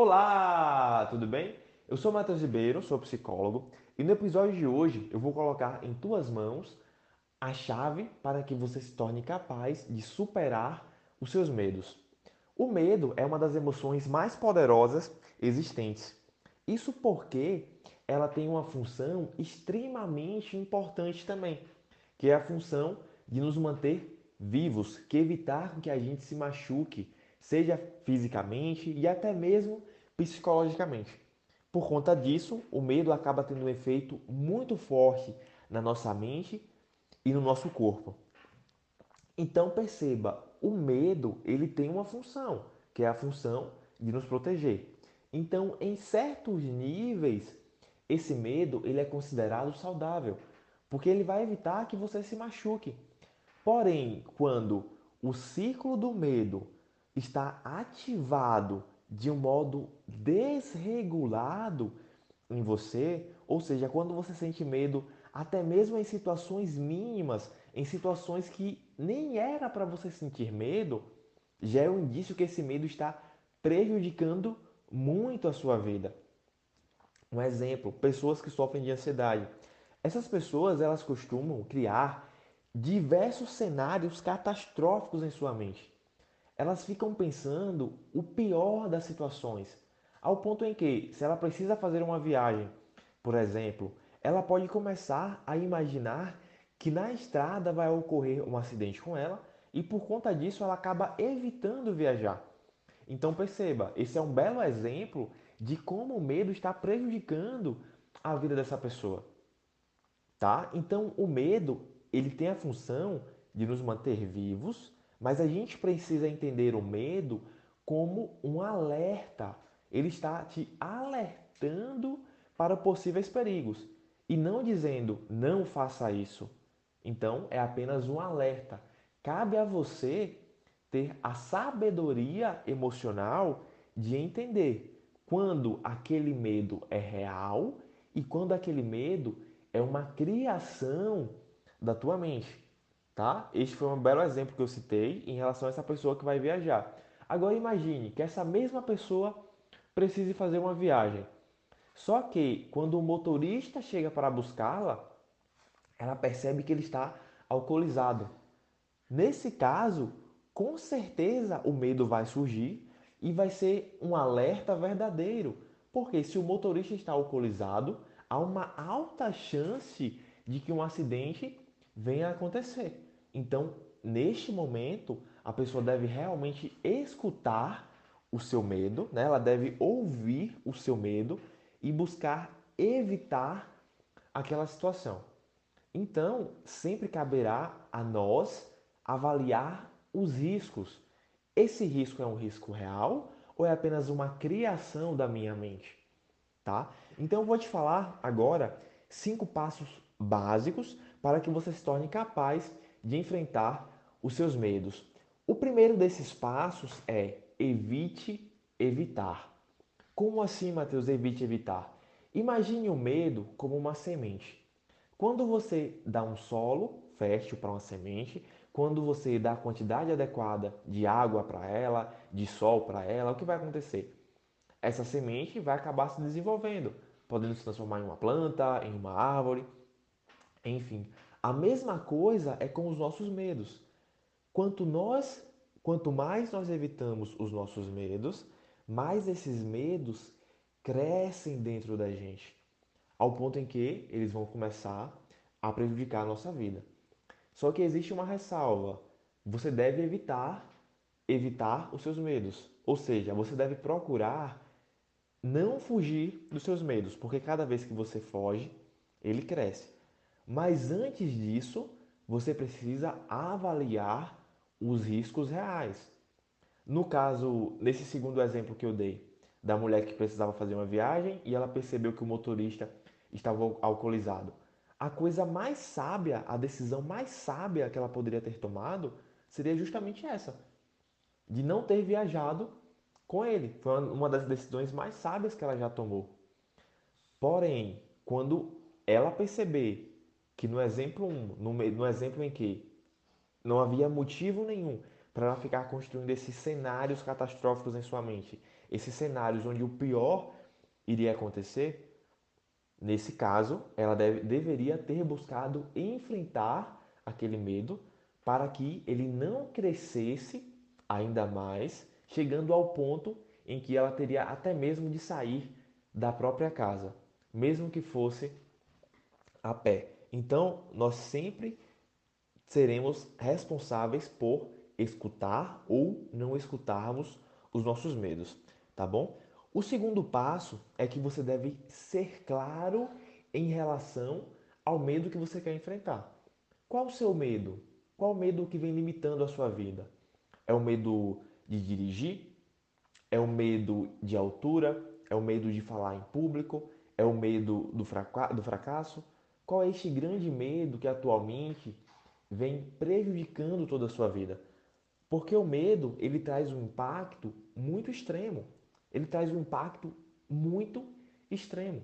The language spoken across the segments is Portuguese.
Olá, tudo bem? Eu sou Matheus Ribeiro, sou psicólogo e no episódio de hoje eu vou colocar em tuas mãos a chave para que você se torne capaz de superar os seus medos. O medo é uma das emoções mais poderosas existentes. Isso porque ela tem uma função extremamente importante também, que é a função de nos manter vivos, que evitar que a gente se machuque, seja fisicamente e até mesmo psicologicamente. Por conta disso, o medo acaba tendo um efeito muito forte na nossa mente e no nosso corpo. Então perceba, o medo ele tem uma função, que é a função de nos proteger. Então, em certos níveis, esse medo ele é considerado saudável, porque ele vai evitar que você se machuque. Porém, quando o ciclo do medo está ativado de um modo desregulado em você, ou seja, quando você sente medo, até mesmo em situações mínimas, em situações que nem era para você sentir medo, já é um indício que esse medo está prejudicando muito a sua vida. Um exemplo, pessoas que sofrem de ansiedade. Essas pessoas, elas costumam criar diversos cenários catastróficos em sua mente elas ficam pensando o pior das situações, ao ponto em que, se ela precisa fazer uma viagem, por exemplo, ela pode começar a imaginar que na estrada vai ocorrer um acidente com ela e por conta disso ela acaba evitando viajar. Então perceba, esse é um belo exemplo de como o medo está prejudicando a vida dessa pessoa. Tá? Então o medo, ele tem a função de nos manter vivos, mas a gente precisa entender o medo como um alerta. Ele está te alertando para possíveis perigos e não dizendo não faça isso. Então é apenas um alerta. Cabe a você ter a sabedoria emocional de entender quando aquele medo é real e quando aquele medo é uma criação da tua mente tá? Este foi um belo exemplo que eu citei em relação a essa pessoa que vai viajar. Agora imagine que essa mesma pessoa precise fazer uma viagem. Só que quando o motorista chega para buscá-la, ela percebe que ele está alcoolizado. Nesse caso, com certeza o medo vai surgir e vai ser um alerta verdadeiro. Porque se o motorista está alcoolizado, há uma alta chance de que um acidente venha a acontecer. Então, neste momento, a pessoa deve realmente escutar o seu medo, né? ela deve ouvir o seu medo e buscar evitar aquela situação. Então, sempre caberá a nós avaliar os riscos. Esse risco é um risco real ou é apenas uma criação da minha mente? Tá? Então, eu vou te falar agora cinco passos básicos para que você se torne capaz de enfrentar os seus medos. O primeiro desses passos é evite evitar. Como assim, Mateus, evite evitar? Imagine o medo como uma semente. Quando você dá um solo fértil para uma semente, quando você dá a quantidade adequada de água para ela, de sol para ela, o que vai acontecer? Essa semente vai acabar se desenvolvendo, podendo se transformar em uma planta, em uma árvore, enfim. A mesma coisa é com os nossos medos. Quanto nós, quanto mais nós evitamos os nossos medos, mais esses medos crescem dentro da gente, ao ponto em que eles vão começar a prejudicar a nossa vida. Só que existe uma ressalva. Você deve evitar evitar os seus medos, ou seja, você deve procurar não fugir dos seus medos, porque cada vez que você foge, ele cresce. Mas antes disso, você precisa avaliar os riscos reais. No caso, nesse segundo exemplo que eu dei, da mulher que precisava fazer uma viagem e ela percebeu que o motorista estava alcoolizado. A coisa mais sábia, a decisão mais sábia que ela poderia ter tomado seria justamente essa: de não ter viajado com ele. Foi uma das decisões mais sábias que ela já tomou. Porém, quando ela perceber que no exemplo 1, no, no exemplo em que não havia motivo nenhum para ela ficar construindo esses cenários catastróficos em sua mente, esses cenários onde o pior iria acontecer, nesse caso, ela deve, deveria ter buscado enfrentar aquele medo para que ele não crescesse ainda mais, chegando ao ponto em que ela teria até mesmo de sair da própria casa, mesmo que fosse a pé. Então, nós sempre seremos responsáveis por escutar ou não escutarmos os nossos medos, tá bom? O segundo passo é que você deve ser claro em relação ao medo que você quer enfrentar. Qual o seu medo? Qual o medo que vem limitando a sua vida? É o medo de dirigir? É o medo de altura? É o medo de falar em público? É o medo do, do fracasso? Qual é este grande medo que atualmente vem prejudicando toda a sua vida? Porque o medo, ele traz um impacto muito extremo. Ele traz um impacto muito extremo.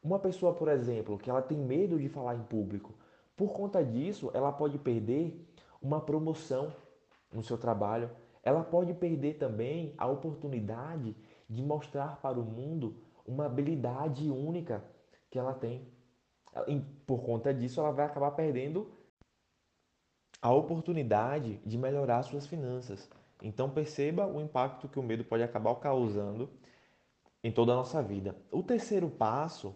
Uma pessoa, por exemplo, que ela tem medo de falar em público, por conta disso, ela pode perder uma promoção no seu trabalho. Ela pode perder também a oportunidade de mostrar para o mundo uma habilidade única que ela tem. E por conta disso, ela vai acabar perdendo a oportunidade de melhorar suas finanças. Então perceba o impacto que o medo pode acabar causando em toda a nossa vida. O terceiro passo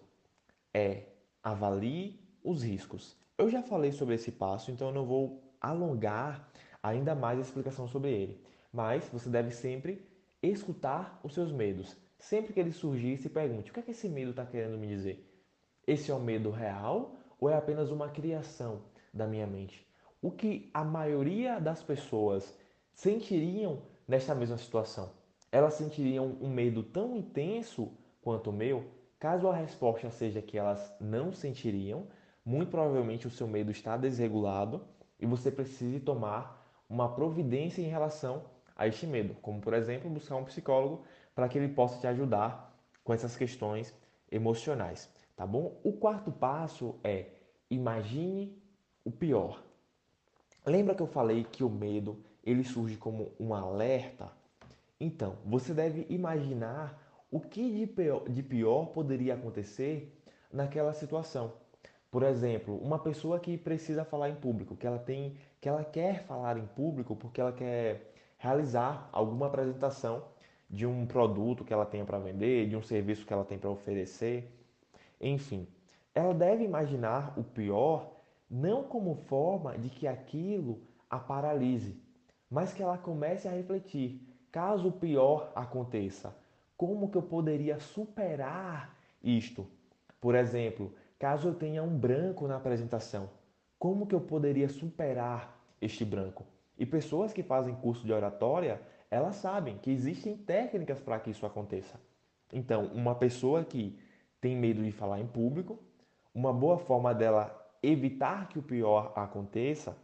é avalie os riscos. Eu já falei sobre esse passo, então eu não vou alongar ainda mais a explicação sobre ele. Mas você deve sempre escutar os seus medos. Sempre que ele surgir, se pergunte: o que é que esse medo está querendo me dizer? Esse é um medo real ou é apenas uma criação da minha mente? O que a maioria das pessoas sentiriam nesta mesma situação? Elas sentiriam um medo tão intenso quanto o meu? Caso a resposta seja que elas não sentiriam, muito provavelmente o seu medo está desregulado e você precisa tomar uma providência em relação a este medo, como por exemplo buscar um psicólogo para que ele possa te ajudar com essas questões emocionais, tá bom? O quarto passo é imagine o pior. Lembra que eu falei que o medo ele surge como um alerta? Então, você deve imaginar o que de pior, de pior poderia acontecer naquela situação. Por exemplo, uma pessoa que precisa falar em público, que ela tem, que ela quer falar em público porque ela quer realizar alguma apresentação de um produto que ela tenha para vender, de um serviço que ela tem para oferecer, enfim. Ela deve imaginar o pior não como forma de que aquilo a paralise, mas que ela comece a refletir, caso o pior aconteça, como que eu poderia superar isto? Por exemplo, caso eu tenha um branco na apresentação, como que eu poderia superar este branco? E pessoas que fazem curso de oratória, elas sabem que existem técnicas para que isso aconteça. Então, uma pessoa que tem medo de falar em público, uma boa forma dela evitar que o pior aconteça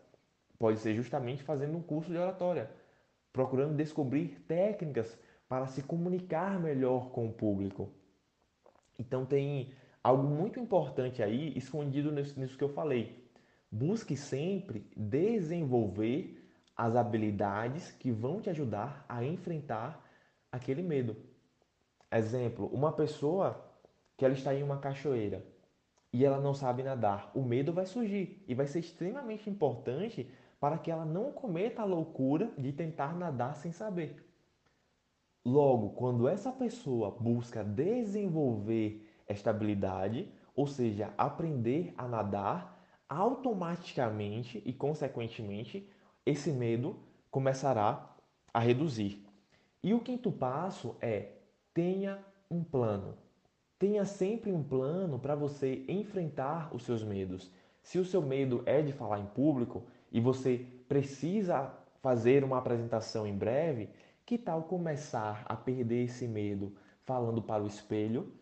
pode ser justamente fazendo um curso de oratória, procurando descobrir técnicas para se comunicar melhor com o público. Então tem algo muito importante aí escondido nisso, que eu falei. Busque sempre desenvolver as habilidades que vão te ajudar a enfrentar aquele medo. Exemplo, uma pessoa que ela está em uma cachoeira e ela não sabe nadar, o medo vai surgir e vai ser extremamente importante para que ela não cometa a loucura de tentar nadar sem saber. Logo, quando essa pessoa busca desenvolver esta habilidade, ou seja, aprender a nadar, automaticamente e consequentemente esse medo começará a reduzir. E o quinto passo é tenha um plano. Tenha sempre um plano para você enfrentar os seus medos. Se o seu medo é de falar em público e você precisa fazer uma apresentação em breve, que tal começar a perder esse medo falando para o espelho?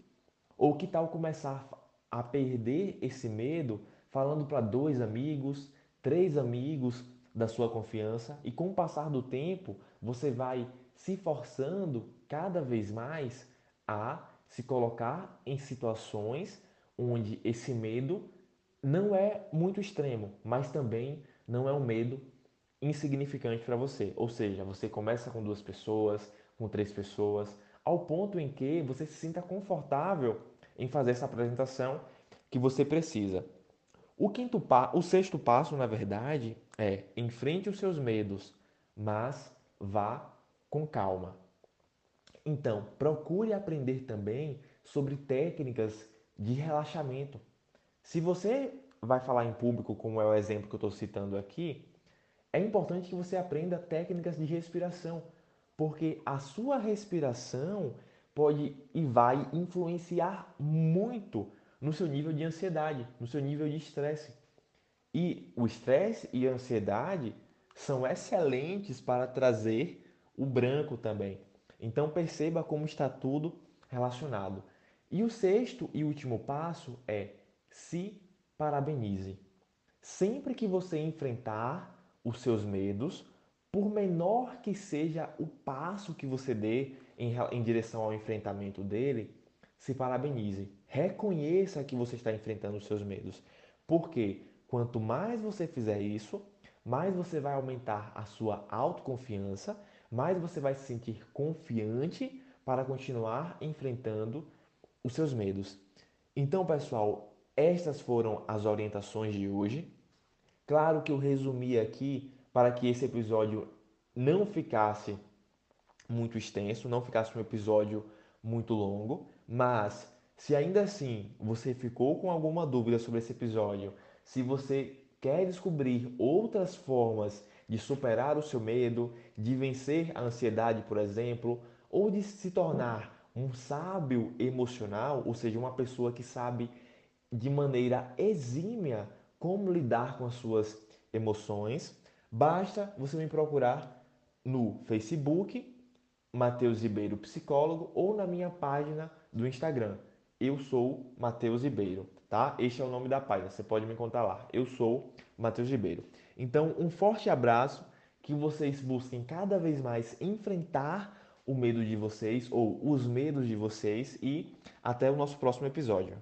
Ou que tal começar a perder esse medo falando para dois amigos, três amigos da sua confiança e com o passar do tempo você vai se forçando cada vez mais a se colocar em situações onde esse medo não é muito extremo, mas também não é um medo insignificante para você. Ou seja, você começa com duas pessoas, com três pessoas, ao ponto em que você se sinta confortável em fazer essa apresentação que você precisa. O quinto pa o sexto passo, na verdade, é enfrente os seus medos, mas vá com calma. Então, procure aprender também sobre técnicas de relaxamento. Se você vai falar em público, como é o exemplo que eu estou citando aqui, é importante que você aprenda técnicas de respiração, porque a sua respiração pode e vai influenciar muito no seu nível de ansiedade, no seu nível de estresse. E o estresse e a ansiedade são excelentes para trazer o branco também. Então perceba como está tudo relacionado. E o sexto e último passo é se parabenize. Sempre que você enfrentar os seus medos, por menor que seja o passo que você dê em, em direção ao enfrentamento dele, se parabenize. Reconheça que você está enfrentando os seus medos. Porque quanto mais você fizer isso, mais você vai aumentar a sua autoconfiança, mais você vai se sentir confiante para continuar enfrentando os seus medos. Então, pessoal, estas foram as orientações de hoje. Claro que eu resumi aqui para que esse episódio não ficasse muito extenso, não ficasse um episódio muito longo, mas se ainda assim você ficou com alguma dúvida sobre esse episódio, se você quer descobrir outras formas de superar o seu medo, de vencer a ansiedade, por exemplo, ou de se tornar um sábio emocional, ou seja, uma pessoa que sabe de maneira exímia como lidar com as suas emoções, basta você me procurar no Facebook, Matheus Ribeiro Psicólogo, ou na minha página do Instagram. Eu sou Matheus Ribeiro, tá? Este é o nome da página, você pode me contar lá. Eu sou Matheus Ribeiro. Então, um forte abraço, que vocês busquem cada vez mais enfrentar o medo de vocês ou os medos de vocês e até o nosso próximo episódio.